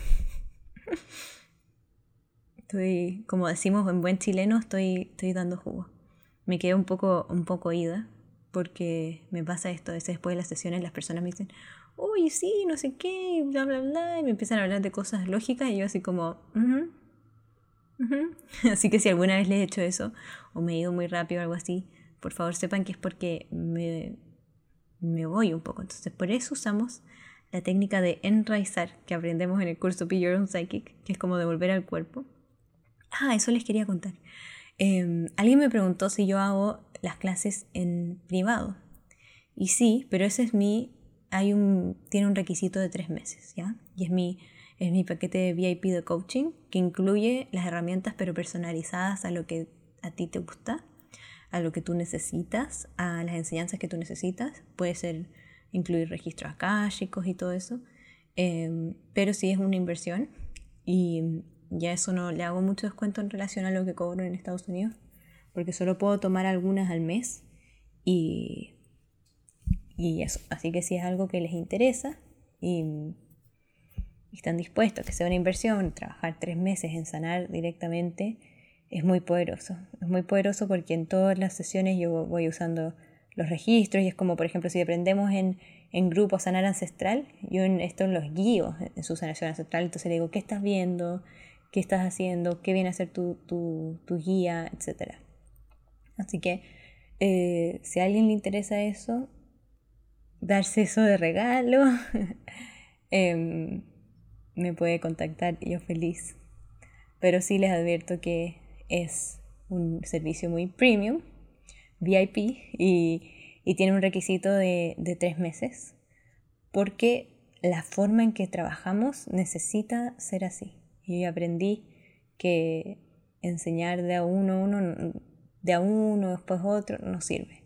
(laughs) Estoy, como decimos en buen chileno, estoy, estoy dando jugo. Me quedé un poco, un poco ida porque me pasa esto. después de las sesiones las personas me dicen, uy, sí, no sé qué, bla, bla, bla, y me empiezan a hablar de cosas lógicas y yo así como, (laughs) así que si alguna vez les he hecho eso o me he ido muy rápido o algo así, por favor sepan que es porque me, me voy un poco. Entonces por eso usamos la técnica de enraizar que aprendemos en el curso Be Your Own Psychic, que es como devolver al cuerpo. Ah, eso les quería contar. Em, alguien me preguntó si yo hago las clases en privado. Y sí, pero esa es mi hay un, tiene un requisito de tres meses, ¿ya? Y es mi, es mi paquete de VIP de coaching que incluye las herramientas pero personalizadas a lo que a ti te gusta, a lo que tú necesitas, a las enseñanzas que tú necesitas. Puede ser incluir registros akáshicos y todo eso, em, pero sí es una inversión y ya eso no le hago mucho descuento en relación a lo que cobro en Estados Unidos, porque solo puedo tomar algunas al mes y y eso, así que si es algo que les interesa y, están dispuestos a que sea una inversión, trabajar tres meses en sanar directamente, es muy poderoso. Es muy poderoso porque en todas las sesiones yo voy usando los registros y es como, por ejemplo, si aprendemos en, en grupo sanar ancestral, yo en esto los guío en su sanación ancestral, entonces le digo, ¿qué estás viendo? ¿Qué estás haciendo? ¿Qué viene a ser tu, tu, tu guía? Etcétera. Así que eh, si a alguien le interesa eso, darse eso de regalo, (laughs) em, me puede contactar yo feliz. Pero sí les advierto que es un servicio muy premium, VIP, y, tiene un requisito de, de tres meses, porque la forma en que trabajamos necesita ser así. Y aprendí que enseñar de a uno, uno, de a uno, después otro, no sirve.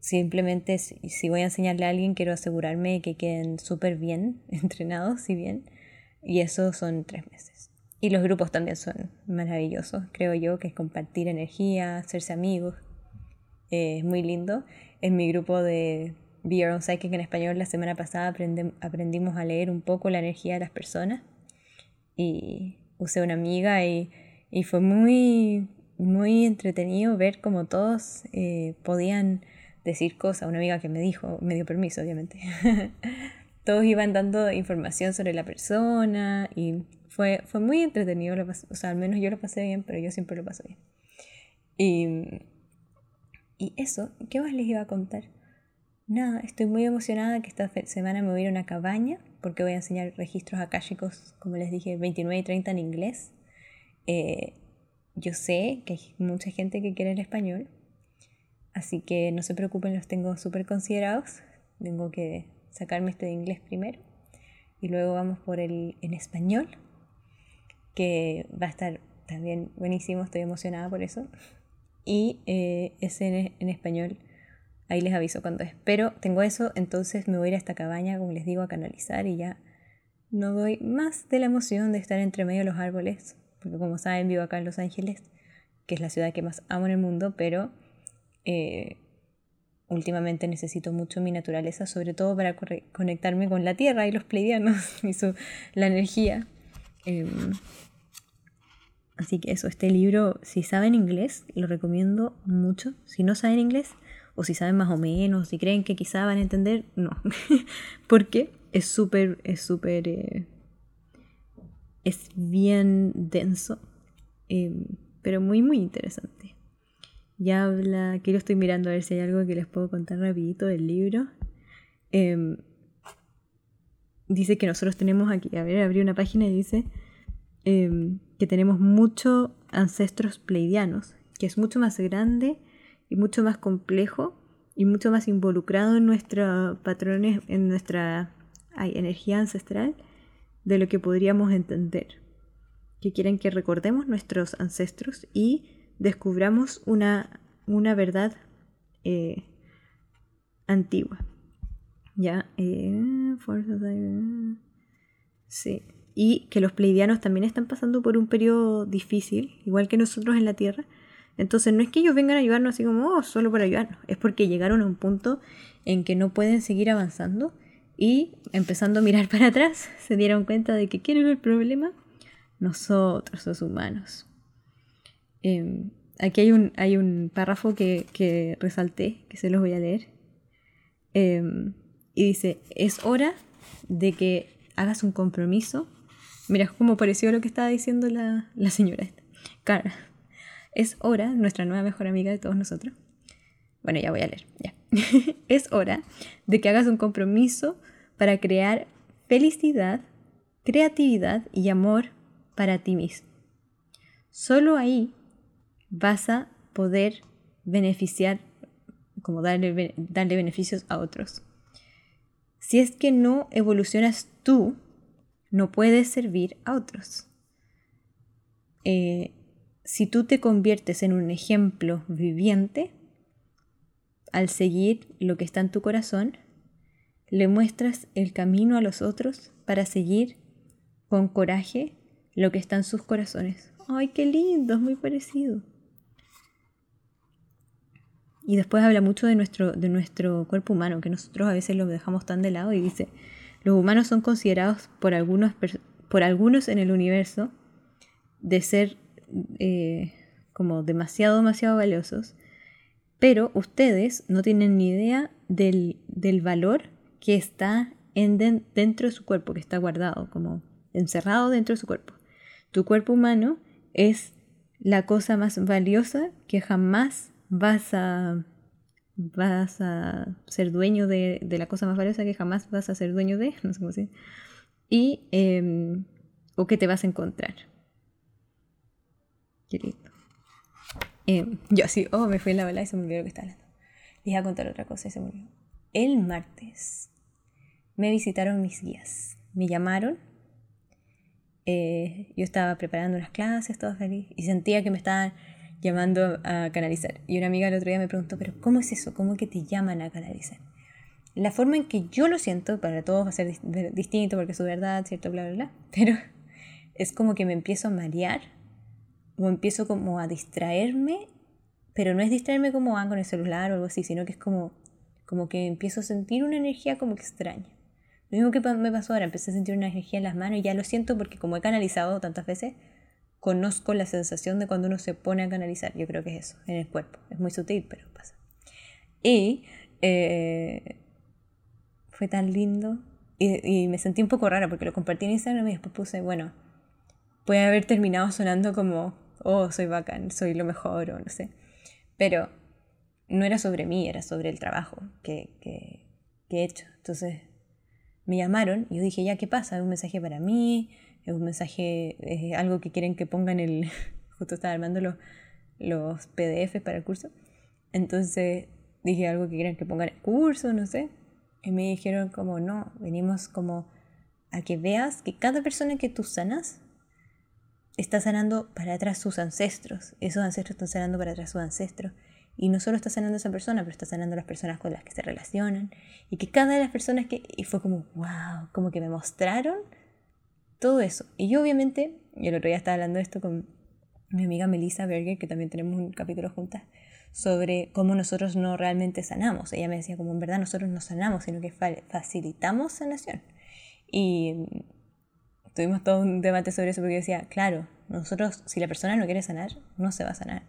Simplemente si voy a enseñarle a alguien quiero asegurarme de que queden súper bien (laughs) entrenados y bien y eso son tres meses. Y los grupos también son maravillosos creo yo que es compartir energía hacerse amigos eh, es muy lindo. En mi grupo de Be Your Own Psychic en español la semana pasada aprendimos a leer un poco la energía de las personas y usé una amiga y, y fue muy muy entretenido ver cómo todos eh, podían decir cosas, una amiga que me dijo, me dio permiso obviamente, (laughs) todos iban dando información sobre la persona y fue, fue muy entretenido, o sea, al menos yo lo pasé bien, pero yo siempre lo paso bien. Y, y eso, ¿qué más les iba a contar? Nada, estoy muy emocionada que esta semana me voy a ir a una cabaña porque voy a enseñar registros akáshicos, como les dije, 29 y 30 en inglés. Eh, yo sé que hay mucha gente que quiere el español, Así que no se preocupen, los tengo súper considerados. Tengo que sacarme este de inglés primero. Y luego vamos por el en español, que va a estar también buenísimo, estoy emocionada por eso. Y eh, ese en, español, ahí les aviso cuando es. Pero tengo eso, entonces me voy a ir a esta cabaña, como les digo, a canalizar y ya no doy más de la emoción de estar entre medio de los árboles. Porque como saben, vivo acá en Los Ángeles, que es la ciudad que más amo en el mundo, pero eh, últimamente necesito mucho mi naturaleza, sobre todo para conectarme con la tierra y los pleidianos (laughs) y su, la energía. Em, así que eso, este libro, si saben inglés, lo recomiendo mucho. Si no saben inglés, o si saben más o menos, si creen que quizá van a entender, no. (laughs) Porque es súper, es súper, eh, es bien denso, em, pero muy, muy interesante. Ya habla, aquí lo estoy mirando a ver si hay algo que les puedo contar rapidito del libro. Em, dice que nosotros tenemos aquí, a ver, abrí una página y dice em, que tenemos muchos ancestros pleidianos, que es mucho más grande y mucho más complejo y mucho más involucrado en nuestros patrones, en nuestra energía ancestral de lo que podríamos entender. Que quieren que recordemos nuestros ancestros y descubramos una, una verdad eh, antigua. Ya, eh, sí. Y que los pleidianos también están pasando por un periodo difícil, igual que nosotros en la Tierra. Entonces no es que ellos vengan a ayudarnos así como, oh, solo para ayudarnos, es porque llegaron a un punto en que no pueden seguir avanzando y empezando a mirar (laughs) para atrás se dieron cuenta de que ¿quién era el problema? Nosotros, los humanos. Em, aquí hay un, hay un párrafo que, resalté, que se los voy a leer. Em, y dice, es hora de que hagas un compromiso. Mira cómo pareció lo que estaba diciendo la, la señora esta. Cara, es hora, nuestra nueva mejor amiga de todos nosotros. Bueno, ya voy a leer, ya. (laughs) es hora de que hagas un compromiso para crear felicidad, creatividad y amor para ti mismo. Solo ahí vas a poder beneficiar, como darle, darle beneficios a otros. Si es que no evolucionas tú, no puedes servir a otros. Eh, si tú te conviertes en un ejemplo viviente, al seguir lo que está en tu corazón, le muestras el camino a los otros para seguir con coraje lo que está en sus corazones. ¡Ay, qué lindo! Es muy parecido. Y después habla mucho de nuestro, de nuestro cuerpo humano, que nosotros a veces lo dejamos tan de lado y dice, los humanos son considerados por algunos, por algunos en el universo de ser eh, como demasiado, demasiado valiosos, pero ustedes no tienen ni idea del, valor que está en dentro de su cuerpo, que está guardado, como encerrado dentro de su cuerpo. Tu cuerpo humano es la cosa más valiosa que jamás vas a, vas a ser dueño de, la cosa más valiosa que jamás vas a ser dueño de, (laughs) no sé cómo decir, y, em, o que te vas a encontrar. Qué. Em, yo así, oh, me fui en la y se me olvidó que estaba hablando. Les iba a contar otra cosa y se me olvidó. El martes me visitaron mis guías. Me llamaron. Eh, yo estaba preparando las clases, todo feliz, y sentía que me estaban llamando a canalizar. Y una amiga el otro día me preguntó, pero ¿cómo es eso? ¿Cómo que te llaman a canalizar? La forma en que yo lo siento, para todos va a ser distinto porque es su verdad, ¿cierto? Bla, bla, bla. Pero (laughs) es como que me empiezo a marear o empiezo como a distraerme, pero no es distraerme como van con el celular o algo así, sino que es como, como que empiezo a sentir una energía como extraña. Lo mismo que me pasó ahora, empecé a sentir una energía en las manos y ya lo siento porque como he canalizado tantas veces, conozco la sensación de cuando uno se pone a canalizar. Yo creo que es eso, en el cuerpo. Es muy sutil, pero pasa. Y eh, fue tan lindo. Y, me sentí un poco rara porque lo compartí en Instagram y después puse, bueno, puede haber terminado sonando como, oh, soy bacán, soy lo mejor o no sé. Pero no era sobre mí, era sobre el trabajo que, que, que he hecho. Entonces me llamaron y yo dije, ya, ¿qué pasa? ¿Es un mensaje para mí? es un mensaje, es algo que quieren que pongan el, (laughs) justo estaba armando los, los PDFs para el curso, entonces dije algo que quieren que pongan el curso, no sé, y me dijeron como no, venimos como a que veas que cada persona que tú sanas está sanando para atrás sus ancestros, esos ancestros están sanando para atrás sus ancestros. Y no solo está sanando a esa persona, pero está sanando a las personas con las que se relacionan. Y que cada de las personas que... Y fue como, wow, como que me mostraron todo eso. Y yo obviamente, y el otro día estaba hablando de esto con mi amiga Melissa Berger, que también tenemos un capítulo juntas, sobre cómo nosotros no realmente sanamos. Ella me decía como en verdad nosotros no sanamos, sino que facilitamos sanación. Y tuvimos todo un debate sobre eso porque decía, claro, nosotros si la persona no quiere sanar, no se va a sanar.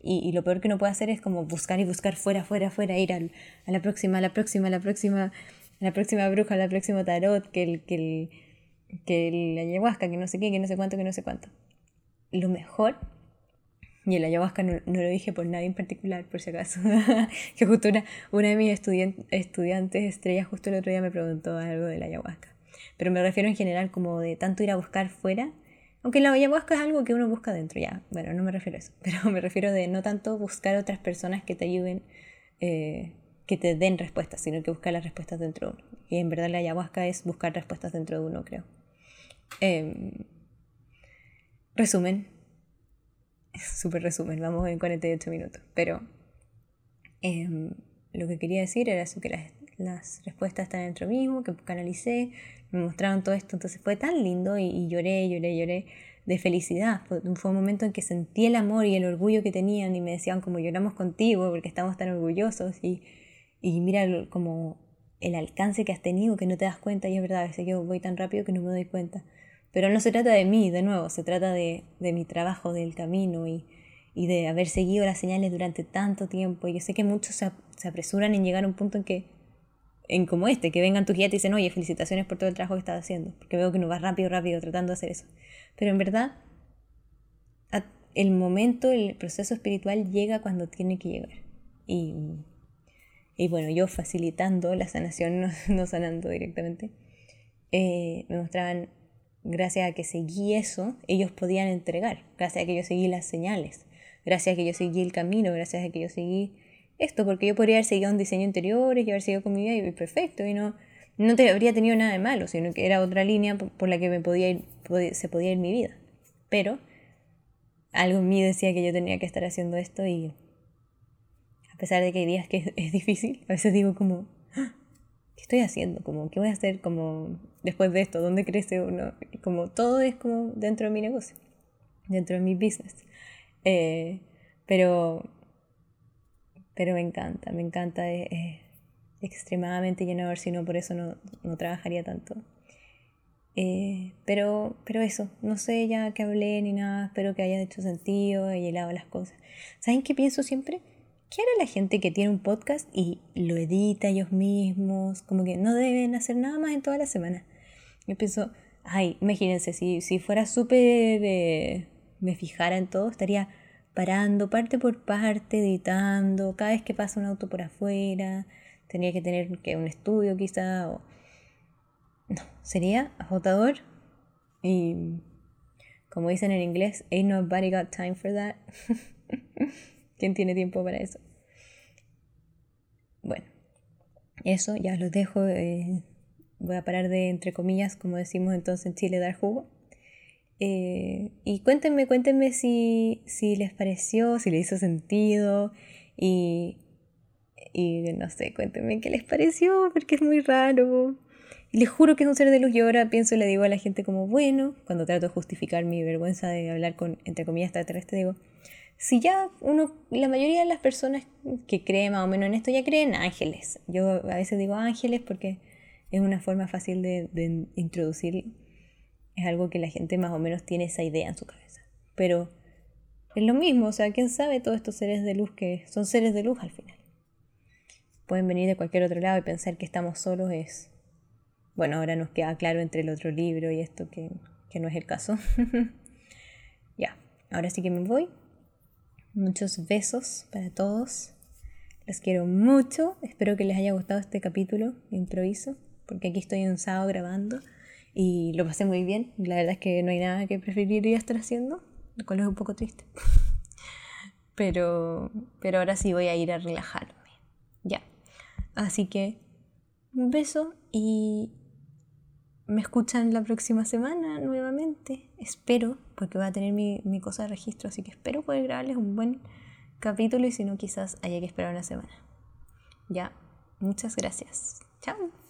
Y, lo peor que uno puede hacer es como buscar y buscar fuera, fuera, fuera, ir a la próxima, a la próxima, a la próxima, a la próxima bruja, a la próxima tarot, que el, que el que la ayahuasca, que no sé qué, que no sé cuánto, que no sé cuánto. Lo mejor, y el ayahuasca no, lo dije por nadie en particular, por si acaso, (laughs) que justo una, una de mis estudiantes estrellas justo el otro día me preguntó algo de la ayahuasca. Pero me refiero en general como de tanto ir a buscar fuera, aunque la ayahuasca es algo que uno busca dentro, ya, bueno, no me refiero a eso, (laughs) pero me refiero de no tanto buscar otras personas que te ayuden, eh, que te den respuestas, sino que buscar las respuestas dentro de uno. Y en verdad la ayahuasca es buscar respuestas dentro de uno, creo. Em, resumen. (laughs) Súper resumen, vamos en 48 minutos. Pero em, lo que quería decir era eso, que las, las, respuestas están dentro mismo, que canalicé, me mostraron todo esto. Entonces fue tan lindo y, lloré, lloré, lloré de felicidad. Fue, fue, un momento en que sentí el amor y el orgullo que tenían y me decían como lloramos contigo porque estamos tan orgullosos y, y mira como el alcance que has tenido que no te das cuenta y es verdad, a veces yo voy tan rápido que no me doy cuenta. Pero no se trata de mí, de nuevo, se trata de, de mi trabajo, del camino y, y, de haber seguido las señales durante tanto tiempo. Y yo sé que muchos se, se, apresuran en llegar a un punto en que, en como este, que vengan tus guías y dicen, oye, felicitaciones por todo el trabajo que estás haciendo, porque veo que no vas rápido, rápido tratando de hacer eso. Pero en verdad, el momento, el proceso espiritual llega cuando tiene que llegar. Y, y bueno, yo facilitando la sanación, (laughs) no, no sanando directamente, eh, me mostraban gracias a que seguí eso, ellos podían entregar, gracias a que yo seguí las señales, gracias a que yo seguí el camino, gracias a que yo seguí esto, porque yo podría haber seguido un diseño interior y haber seguido con mi vida y perfecto, y no, no te habría tenido nada de malo, sino que era otra línea por la que me podía ir, se podía ir mi vida. Pero algo en mí decía que yo tenía que estar haciendo esto y a pesar de que hay días que (laughs) es, difícil, a veces digo como, ah, ¿qué estoy haciendo? Como, ¿qué voy a hacer como después de esto? ¿Dónde crece uno? Como todo es como dentro de mi negocio, dentro de mi business. Eh, pero, pero me encanta, me encanta, es, extremadamente llenador, si no por eso no, no trabajaría tanto. Eh, pero, pero eso, no sé ya que hablé ni nada, espero que haya hecho sentido, haya helado las cosas. ¿Saben qué pienso siempre? ¿Qué hará la gente que tiene un podcast y lo edita ellos mismos? Como que no deben hacer nada más en toda la semana. Yo pienso, ay, imagínense, si, si fuera súper, eh, me fijara en todo, estaría parando parte por parte, editando, cada vez que pasa un auto por afuera, tendría que tener que un estudio quizá, o... No, sería agotador y como dicen en inglés, ain't nobody got time for that. (laughs) ¿Quién tiene tiempo para eso? Bueno, eso ya los dejo. Eh, voy a parar de, entre comillas, como decimos entonces en Chile, dar jugo. Eh, y cuéntenme, cuéntenme si, si les pareció, si les hizo sentido y, y no sé, cuéntenme qué les pareció, porque es muy raro. Les juro que es un ser de luz y ahora pienso y le digo a la gente como, bueno, cuando trato de justificar mi vergüenza de hablar con, entre comillas, extraterrestre, digo, si ya uno, la mayoría de las personas que creen más o menos en esto ya creen ángeles. Yo a veces digo ángeles porque es una forma fácil de introducir, es algo que la gente más o menos tiene esa idea en su cabeza. Pero es lo mismo, o sea, ¿quién sabe todos estos seres de luz que son seres de luz al final? Pueden venir de cualquier otro lado y pensar que estamos solos es... Bueno, ahora nos queda claro entre el otro libro y esto que, que no es el caso. (laughs) ya, ahora sí que me voy. Muchos besos para todos. Los quiero mucho. Espero que les haya gustado este capítulo improviso, porque aquí estoy un sábado grabando y lo pasé muy bien. La verdad es que no hay nada que preferiría estar haciendo, lo cual es un poco triste. (laughs) Pero, pero ahora sí voy a ir a relajarme. Ya. Así que un beso y me escuchan la próxima semana nuevamente. Espero, porque voy a tener mi, mi, cosa de registro, así que espero poder grabarles un buen capítulo y si no, quizás haya que esperar una semana. Ya, muchas gracias. Chao.